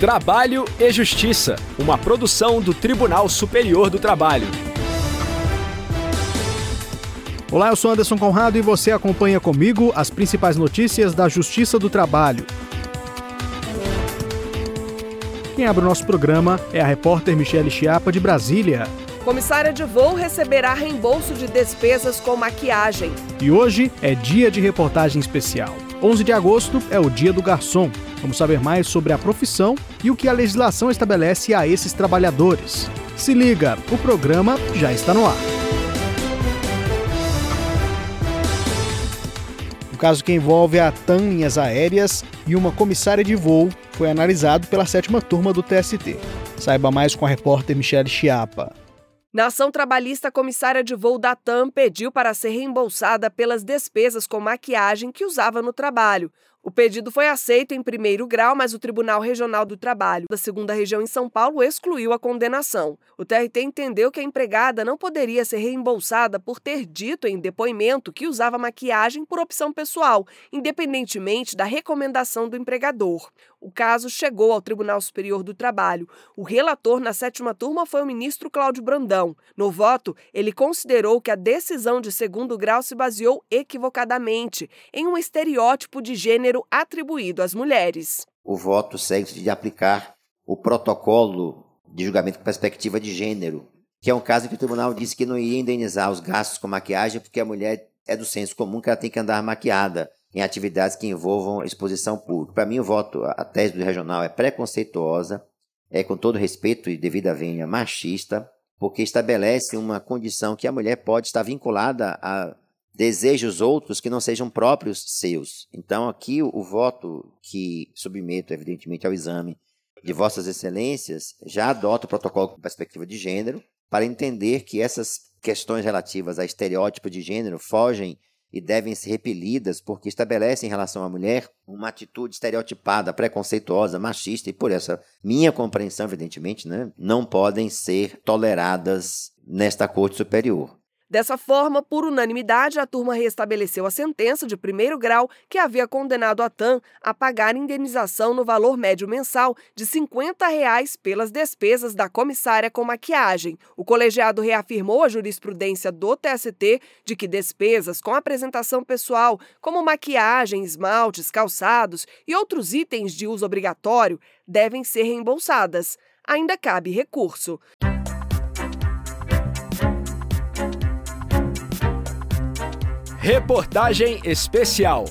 Trabalho e Justiça, uma produção do Tribunal Superior do Trabalho. Olá, eu sou Anderson Conrado e você acompanha comigo as principais notícias da Justiça do Trabalho. Quem abre o nosso programa é a repórter Michele Chiapa, de Brasília. Comissária de voo receberá reembolso de despesas com maquiagem. E hoje é dia de reportagem especial. 11 de agosto é o dia do garçom. Vamos saber mais sobre a profissão e o que a legislação estabelece a esses trabalhadores. Se liga, o programa já está no ar. O caso que envolve a TAM Linhas Aéreas e uma comissária de voo foi analisado pela sétima turma do TST. Saiba mais com a repórter Michele Chiapa. Na ação trabalhista, a comissária de voo da TAM pediu para ser reembolsada pelas despesas com maquiagem que usava no trabalho. O pedido foi aceito em primeiro grau, mas o Tribunal Regional do Trabalho da segunda região em São Paulo excluiu a condenação. O TRT entendeu que a empregada não poderia ser reembolsada por ter dito em depoimento que usava maquiagem por opção pessoal, independentemente da recomendação do empregador. O caso chegou ao Tribunal Superior do Trabalho. O relator na sétima turma foi o ministro Cláudio Brandão. No voto, ele considerou que a decisão de segundo grau se baseou equivocadamente em um estereótipo de gênero gênero atribuído às mulheres. O voto segue de aplicar o protocolo de julgamento com perspectiva de gênero, que é um caso em que o tribunal disse que não ia indenizar os gastos com maquiagem porque a mulher é do senso comum que ela tem que andar maquiada em atividades que envolvam exposição pública. Para mim, o voto, a tese do regional é preconceituosa, é com todo respeito e devida venha machista, porque estabelece uma condição que a mulher pode estar vinculada a desejos outros que não sejam próprios seus. Então, aqui o, voto que submeto, evidentemente, ao exame de Vossas Excelências já adota o protocolo com perspectiva de gênero para entender que essas questões relativas a estereótipo de gênero fogem e devem ser repelidas porque estabelecem em relação à mulher uma atitude estereotipada, preconceituosa, machista e por essa minha compreensão, evidentemente, né, não podem ser toleradas nesta Corte Superior. Dessa forma, por unanimidade, a turma restabeleceu a sentença de primeiro grau que havia condenado a TAM a pagar indenização no valor médio mensal de 50 reais pelas despesas da comissária com maquiagem. O colegiado reafirmou a jurisprudência do TST de que despesas com apresentação pessoal, como maquiagem, esmaltes, calçados e outros itens de uso obrigatório, devem ser reembolsadas. Ainda cabe recurso. Reportagem especial.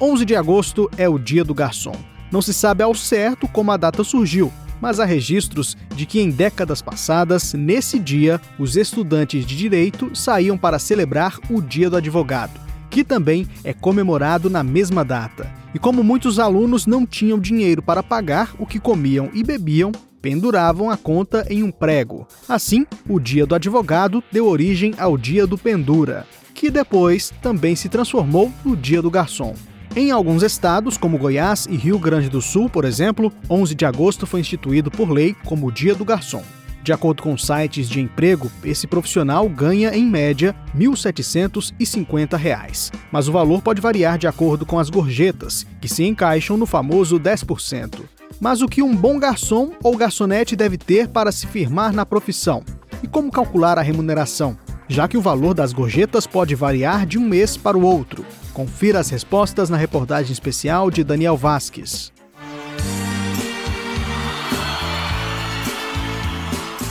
11 de agosto é o Dia do Garçom. Não se sabe ao certo como a data surgiu, mas há registros de que em décadas passadas, nesse dia, os estudantes de direito saíam para celebrar o Dia do Advogado, que também é comemorado na mesma data. E como muitos alunos não tinham dinheiro para pagar o que comiam e bebiam, penduravam a conta em um prego. Assim, o Dia do Advogado deu origem ao Dia do Pendura que depois também se transformou no Dia do Garçom. Em alguns estados, como Goiás e Rio Grande do Sul, por exemplo, 11 de agosto foi instituído por lei como o Dia do Garçom. De acordo com sites de emprego, esse profissional ganha, em média, R$ 1.750, mas o valor pode variar de acordo com as gorjetas, que se encaixam no famoso 10%. Mas o que um bom garçom ou garçonete deve ter para se firmar na profissão? E como calcular a remuneração? já que o valor das gorjetas pode variar de um mês para o outro. Confira as respostas na reportagem especial de Daniel Vasques.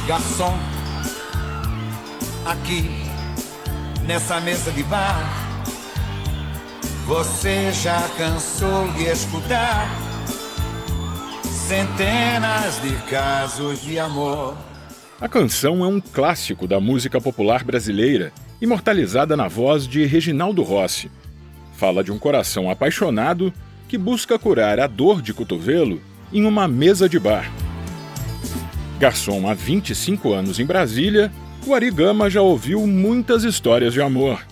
Garçom, aqui nessa mesa de bar, você já cansou de escutar centenas de casos de amor a canção é um clássico da música popular brasileira, imortalizada na voz de Reginaldo Rossi. Fala de um coração apaixonado que busca curar a dor de cotovelo em uma mesa de bar. Garçom há 25 anos em Brasília, o Arigama já ouviu muitas histórias de amor.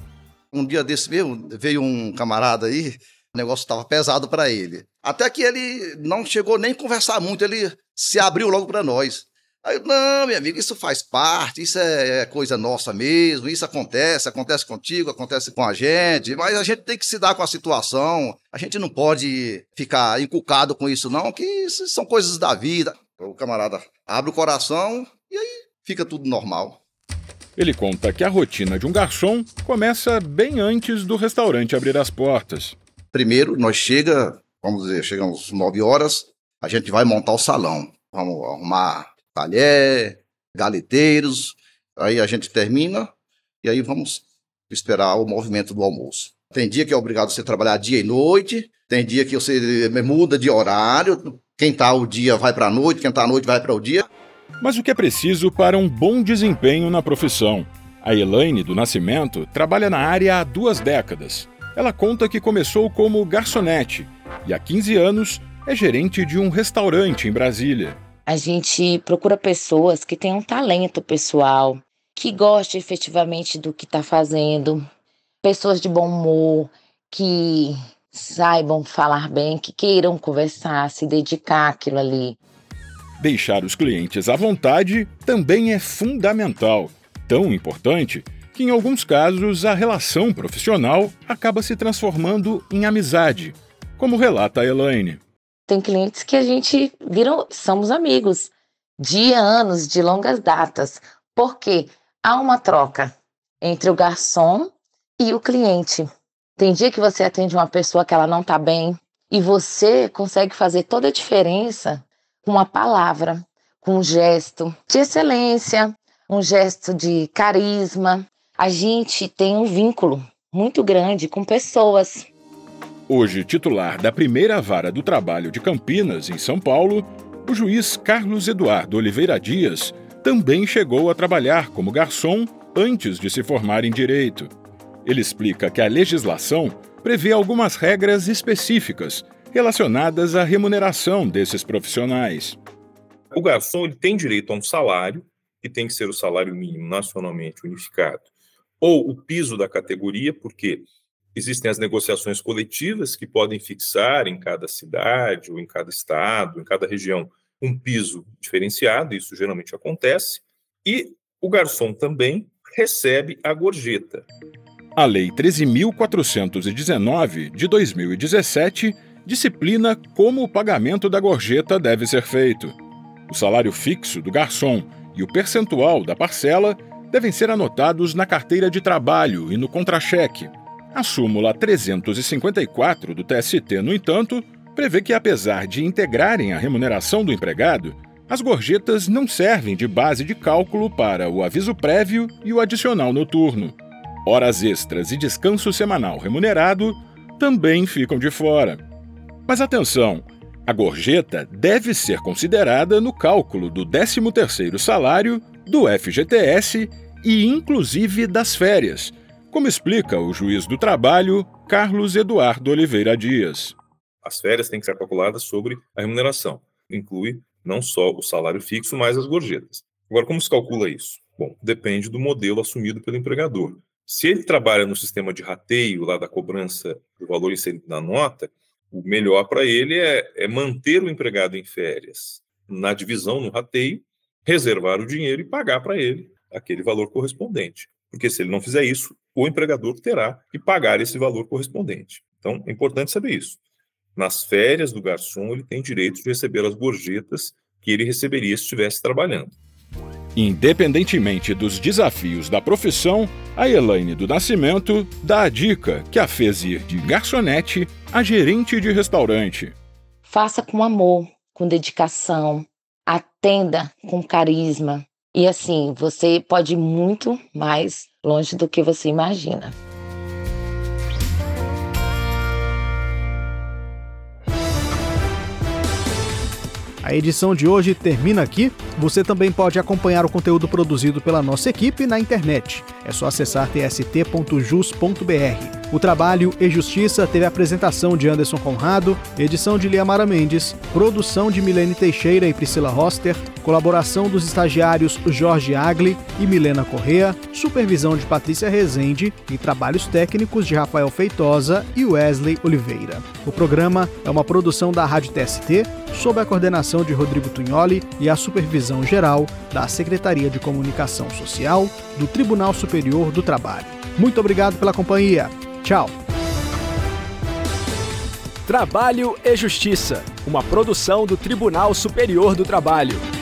Um dia desse veio, veio um camarada aí, o negócio estava pesado para ele. Até que ele não chegou nem a conversar muito, ele se abriu logo para nós. Aí, não, minha amiga, isso faz parte, isso é, é coisa nossa mesmo, isso acontece, acontece contigo, acontece com a gente, mas a gente tem que se dar com a situação, a gente não pode ficar encucado com isso não, que isso são coisas da vida. O camarada abre o coração e aí fica tudo normal. Ele conta que a rotina de um garçom começa bem antes do restaurante abrir as portas. Primeiro, nós chega, vamos dizer, chegamos 9 horas, a gente vai montar o salão. Vamos arrumar talher, galeteiros. Aí a gente termina e aí vamos esperar o movimento do almoço. Tem dia que é obrigado você trabalhar dia e noite, tem dia que você muda de horário, quem está o dia vai para a noite, quem está à noite vai para o dia. Mas o que é preciso para um bom desempenho na profissão? A Elaine do Nascimento trabalha na área há duas décadas. Ela conta que começou como garçonete e há 15 anos é gerente de um restaurante em Brasília a gente procura pessoas que tenham talento pessoal, que gostem efetivamente do que está fazendo, pessoas de bom humor, que saibam falar bem, que queiram conversar, se dedicar àquilo ali. Deixar os clientes à vontade também é fundamental, tão importante que em alguns casos a relação profissional acaba se transformando em amizade, como relata a Elaine. Tem clientes que a gente viram, somos amigos de anos, de longas datas, porque há uma troca entre o garçom e o cliente. Tem dia que você atende uma pessoa que ela não está bem e você consegue fazer toda a diferença com uma palavra, com um gesto de excelência, um gesto de carisma. A gente tem um vínculo muito grande com pessoas. Hoje titular da primeira vara do trabalho de Campinas, em São Paulo, o juiz Carlos Eduardo Oliveira Dias também chegou a trabalhar como garçom antes de se formar em direito. Ele explica que a legislação prevê algumas regras específicas relacionadas à remuneração desses profissionais. O garçom ele tem direito a um salário, que tem que ser o salário mínimo nacionalmente unificado, ou o piso da categoria, porque Existem as negociações coletivas que podem fixar em cada cidade, ou em cada estado, em cada região, um piso diferenciado, isso geralmente acontece, e o garçom também recebe a gorjeta. A Lei 13.419 de 2017 disciplina como o pagamento da gorjeta deve ser feito. O salário fixo do garçom e o percentual da parcela devem ser anotados na carteira de trabalho e no contra-cheque. A súmula 354 do TST, no entanto, prevê que, apesar de integrarem a remuneração do empregado, as gorjetas não servem de base de cálculo para o aviso prévio e o adicional noturno. Horas extras e descanso semanal remunerado também ficam de fora. Mas atenção, a gorjeta deve ser considerada no cálculo do 13º salário, do FGTS e inclusive das férias, como explica o juiz do trabalho, Carlos Eduardo Oliveira Dias. As férias têm que ser calculadas sobre a remuneração. Inclui não só o salário fixo, mas as gorjetas. Agora, como se calcula isso? Bom, depende do modelo assumido pelo empregador. Se ele trabalha no sistema de rateio, lá da cobrança do valor inserido na nota, o melhor para ele é, é, manter o empregado em férias na divisão, no rateio, reservar o dinheiro e pagar para ele aquele valor correspondente. Porque se ele não fizer isso, o empregador terá que pagar esse valor correspondente. Então, é importante saber isso. Nas férias do garçom, ele tem direito de receber as gorjetas que ele receberia se estivesse trabalhando. Independentemente dos desafios da profissão, a Elaine do Nascimento dá a dica que a fez ir de garçonete a gerente de restaurante. Faça com amor, com dedicação, atenda com carisma. E assim, você pode ir muito mais longe do que você imagina. A edição de hoje termina aqui. Você também pode acompanhar o conteúdo produzido pela nossa equipe na internet. É só acessar tst.jus.br. O Trabalho e Justiça teve a apresentação de Anderson Conrado, edição de Liamara Mendes, produção de Milene Teixeira e Priscila Roster, colaboração dos estagiários Jorge Agli e Milena Correa, supervisão de Patrícia Rezende e trabalhos técnicos de Rafael Feitosa e Wesley Oliveira. O programa é uma produção da Rádio TST, sob a coordenação de Rodrigo Tunholi e a supervisão geral da Secretaria de Comunicação Social do Tribunal Superior do Trabalho. Muito obrigado pela companhia. Tchau. Trabalho e Justiça, uma produção do Tribunal Superior do Trabalho.